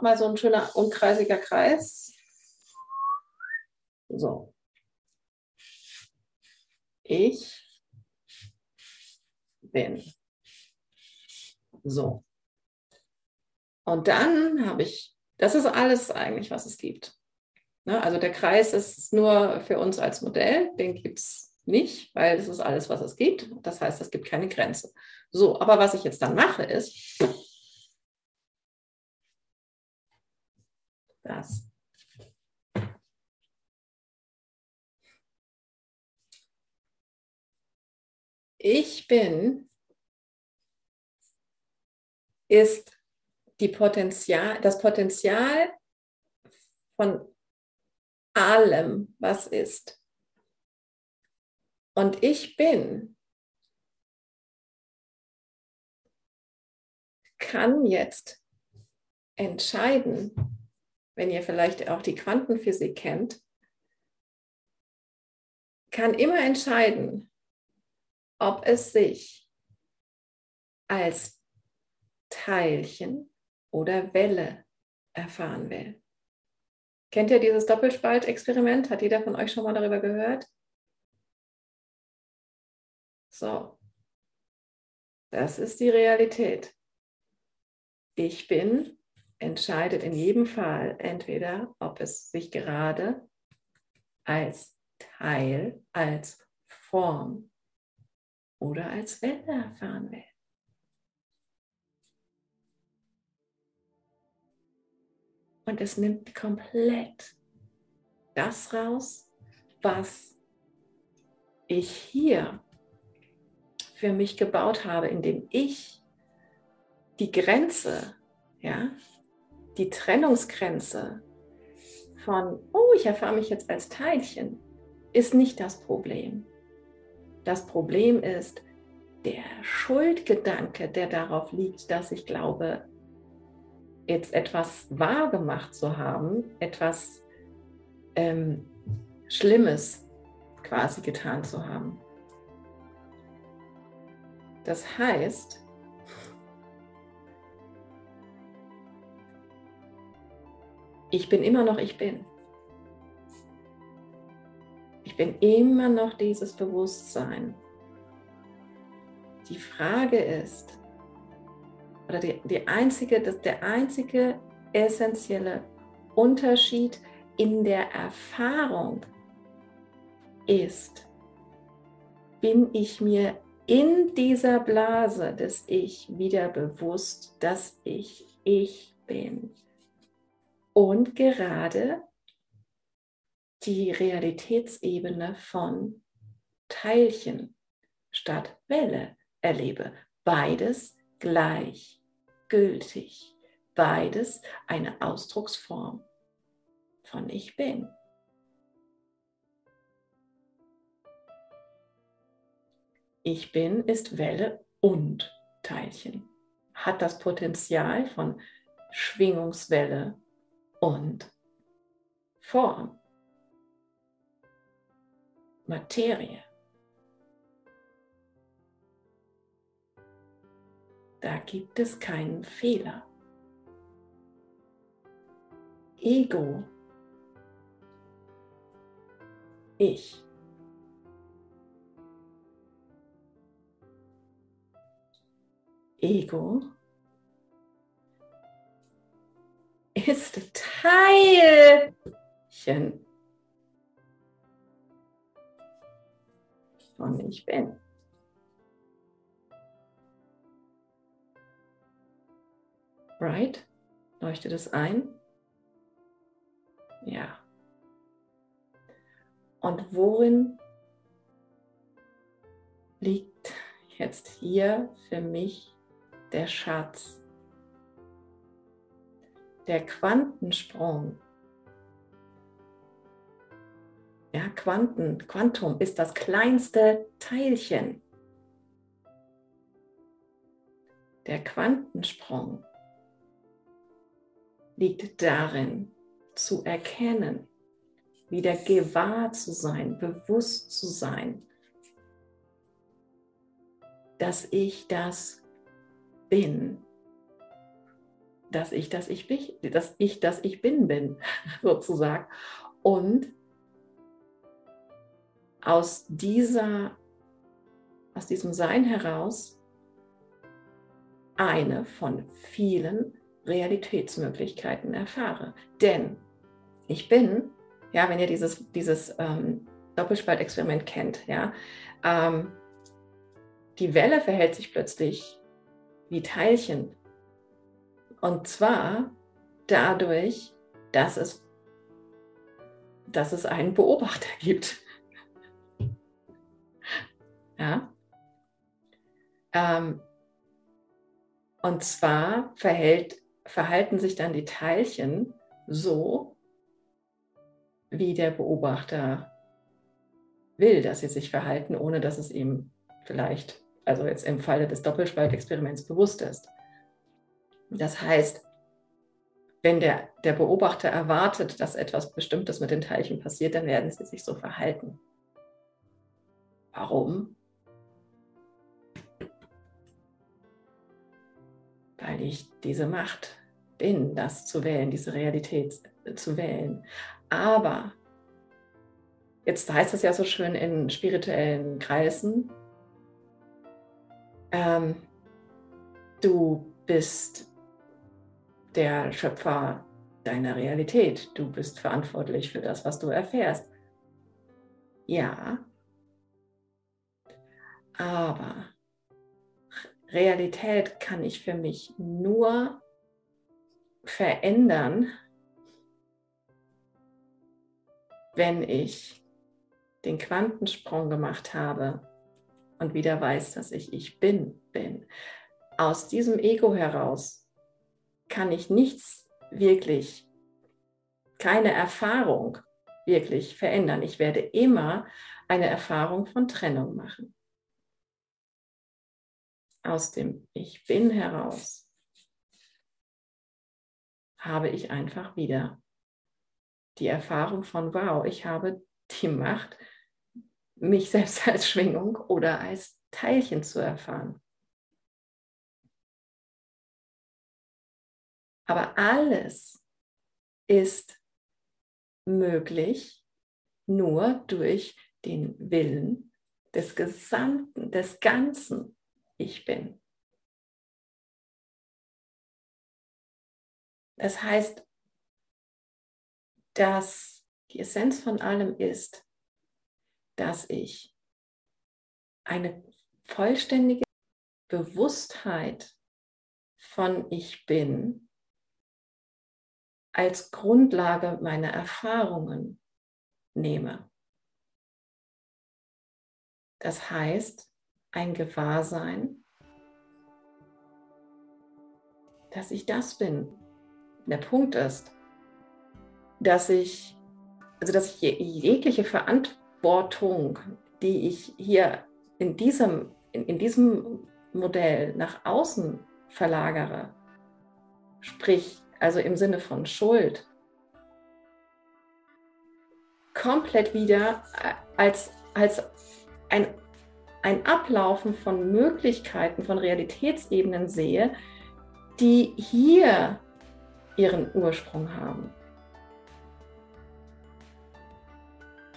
nochmal so ein schöner unkreisiger Kreis. So. Ich bin. So. Und dann habe ich, das ist alles eigentlich, was es gibt. Ne? Also der Kreis ist nur für uns als Modell, den gibt es nicht, weil es ist alles, was es gibt. Das heißt, es gibt keine Grenze. So, aber was ich jetzt dann mache, ist das. Ich bin ist die Potenzial, das Potenzial von allem, was ist. Und ich bin, kann jetzt entscheiden, wenn ihr vielleicht auch die Quantenphysik kennt, kann immer entscheiden, ob es sich als Teilchen oder Welle erfahren will. Kennt ihr dieses Doppelspaltexperiment? Hat jeder von euch schon mal darüber gehört? So, das ist die Realität. Ich bin entscheidet in jedem Fall entweder, ob es sich gerade als Teil, als Form oder als Welle erfahren will. Und es nimmt komplett das raus, was ich hier für mich gebaut habe, indem ich die Grenze, ja, die Trennungsgrenze von, oh, ich erfahre mich jetzt als Teilchen, ist nicht das Problem. Das Problem ist der Schuldgedanke, der darauf liegt, dass ich glaube, jetzt etwas wahr gemacht zu haben, etwas ähm, Schlimmes quasi getan zu haben. Das heißt, ich bin immer noch ich bin. Ich bin immer noch dieses Bewusstsein. Die Frage ist, oder die, die einzige, das, der einzige essentielle Unterschied in der Erfahrung ist, bin ich mir in dieser Blase des Ich wieder bewusst, dass ich ich bin. Und gerade die Realitätsebene von Teilchen statt Welle erlebe. Beides gleich gültig. Beides eine Ausdrucksform von Ich bin. Ich bin ist Welle und Teilchen. Hat das Potenzial von Schwingungswelle und Form. Materie. Da gibt es keinen Fehler. Ego. Ich. Ego Teilchen von ich bin. Right? Leuchtet es ein? Ja. Und worin liegt jetzt hier für mich der Schatz? Der Quantensprung. Ja, Quanten, Quantum ist das kleinste Teilchen. Der Quantensprung liegt darin, zu erkennen, wieder gewahr zu sein, bewusst zu sein, dass ich das bin. dass ich, dass ich bin, dass ich, dass ich bin, bin, sozusagen. Und aus dieser, aus diesem Sein heraus eine von vielen Realitätsmöglichkeiten erfahre. Denn ich bin, ja, wenn ihr dieses, dieses ähm, Doppelspaltexperiment kennt, ja, ähm, die Welle verhält sich plötzlich wie Teilchen. Und zwar dadurch, dass es, dass es einen Beobachter gibt. Ähm, und zwar verhält, verhalten sich dann die Teilchen so, wie der Beobachter will, dass sie sich verhalten, ohne dass es ihm vielleicht, also jetzt im Falle des Doppelspaltexperiments bewusst ist. Das heißt, wenn der, der Beobachter erwartet, dass etwas Bestimmtes mit den Teilchen passiert, dann werden sie sich so verhalten. Warum? Weil ich diese Macht bin, das zu wählen, diese Realität zu wählen. Aber jetzt heißt es ja so schön in spirituellen Kreisen, ähm, du bist der Schöpfer deiner Realität. Du bist verantwortlich für das, was du erfährst. Ja, aber Realität kann ich für mich nur verändern, wenn ich den Quantensprung gemacht habe und wieder weiß, dass ich ich bin, bin. Aus diesem Ego heraus kann ich nichts wirklich, keine Erfahrung wirklich verändern. Ich werde immer eine Erfahrung von Trennung machen. Aus dem Ich bin heraus habe ich einfach wieder die Erfahrung von, wow, ich habe die Macht, mich selbst als Schwingung oder als Teilchen zu erfahren. Aber alles ist möglich nur durch den Willen des Gesamten, des Ganzen Ich bin. Das heißt, dass die Essenz von allem ist, dass ich eine vollständige Bewusstheit von Ich bin als Grundlage meiner Erfahrungen nehme. Das heißt, ein Gewahrsein, dass ich das bin. Der Punkt ist, dass ich, also dass ich jegliche Verantwortung, die ich hier in diesem, in, in diesem Modell nach außen verlagere, sprich also im Sinne von Schuld, komplett wieder als, als ein, ein Ablaufen von Möglichkeiten, von Realitätsebenen sehe, die hier ihren Ursprung haben.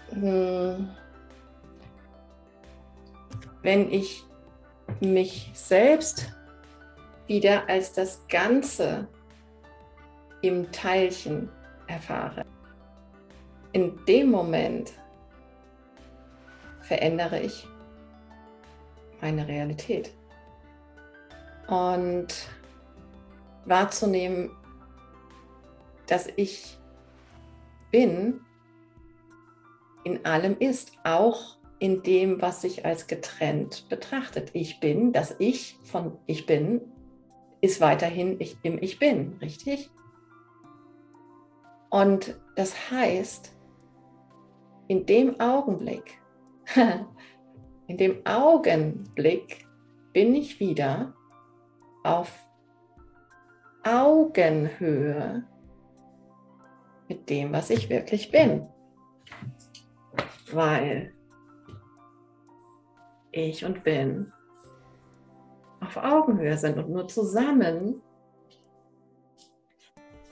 Hm. wenn ich mich selbst wieder als das Ganze im Teilchen erfahre, in dem Moment verändere ich meine Realität. Und wahrzunehmen, dass ich bin, in allem ist, auch in dem, was sich als getrennt betrachtet. Ich bin, das Ich von Ich bin, ist weiterhin ich, im Ich bin, richtig? Und das heißt, in dem Augenblick, in dem Augenblick bin ich wieder auf Augenhöhe mit dem, was ich wirklich bin weil ich und bin auf Augenhöhe sind und nur zusammen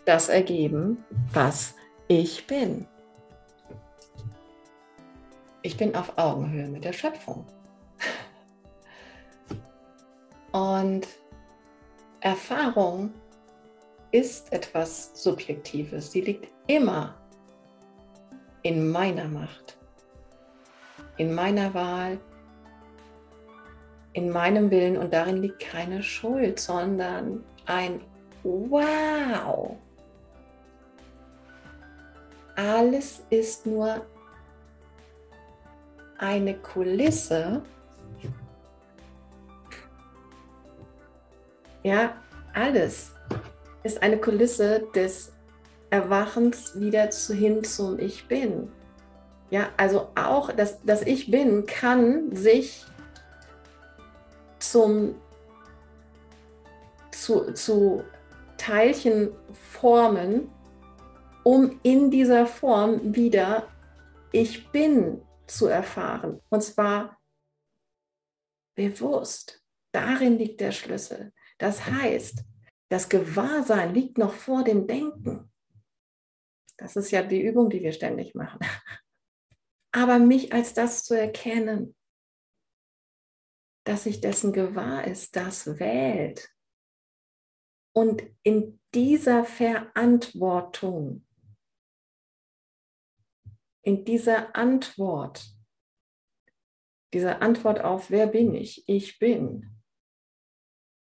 das ergeben, was ich bin. Ich bin auf Augenhöhe mit der Schöpfung. Und Erfahrung ist etwas Subjektives. Die liegt immer in meiner Macht, in meiner Wahl, in meinem Willen und darin liegt keine Schuld, sondern ein Wow. Alles ist nur eine Kulisse. Ja, alles ist eine Kulisse des Erwachens wieder zu, hin zum Ich Bin. Ja, also auch das, das Ich Bin kann sich zum, zu, zu Teilchen formen, um in dieser Form wieder Ich Bin zu erfahren. Und zwar bewusst. Darin liegt der Schlüssel. Das heißt, das Gewahrsein liegt noch vor dem Denken. Das ist ja die Übung, die wir ständig machen. Aber mich als das zu erkennen, dass sich dessen gewahr ist, das wählt. Und in dieser Verantwortung, in dieser Antwort, dieser Antwort auf, wer bin ich? Ich bin,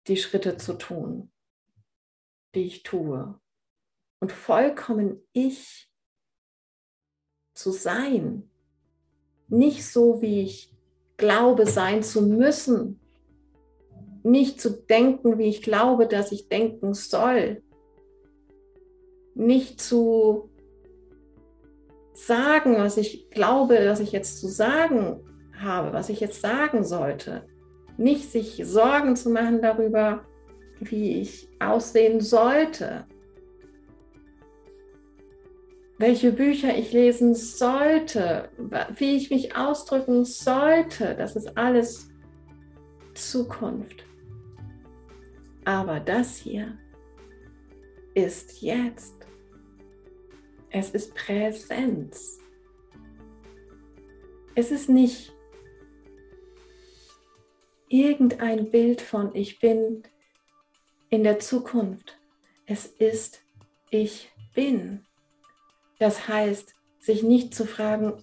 die Schritte zu tun die ich tue. Und vollkommen ich zu sein. Nicht so, wie ich glaube, sein zu müssen. Nicht zu denken, wie ich glaube, dass ich denken soll. Nicht zu sagen, was ich glaube, dass ich jetzt zu sagen habe, was ich jetzt sagen sollte. Nicht sich Sorgen zu machen darüber, wie ich aussehen sollte, welche Bücher ich lesen sollte, wie ich mich ausdrücken sollte. Das ist alles Zukunft. Aber das hier ist jetzt. Es ist Präsenz. Es ist nicht irgendein Bild von ich bin in der Zukunft. Es ist ich bin. Das heißt, sich nicht zu fragen,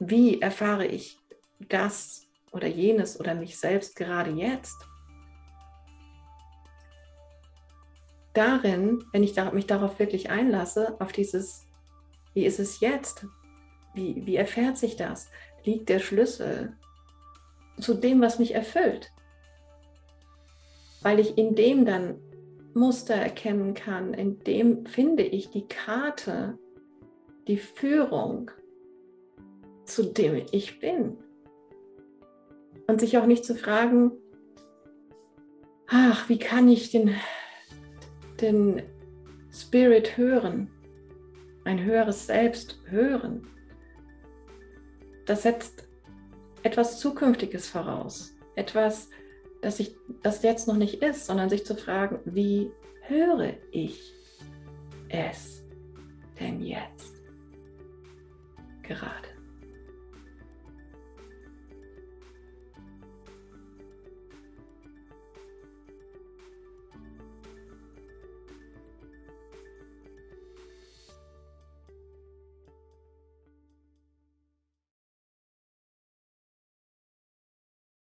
wie erfahre ich das oder jenes oder mich selbst gerade jetzt. Darin, wenn ich mich darauf wirklich einlasse, auf dieses, wie ist es jetzt? Wie, wie erfährt sich das? Liegt der Schlüssel zu dem, was mich erfüllt weil ich in dem dann Muster erkennen kann, in dem finde ich die Karte, die Führung, zu dem ich bin. Und sich auch nicht zu fragen, ach, wie kann ich den, den Spirit hören, ein höheres Selbst hören. Das setzt etwas Zukünftiges voraus, etwas, dass ich das jetzt noch nicht ist, sondern sich zu fragen, wie höre ich es denn jetzt gerade?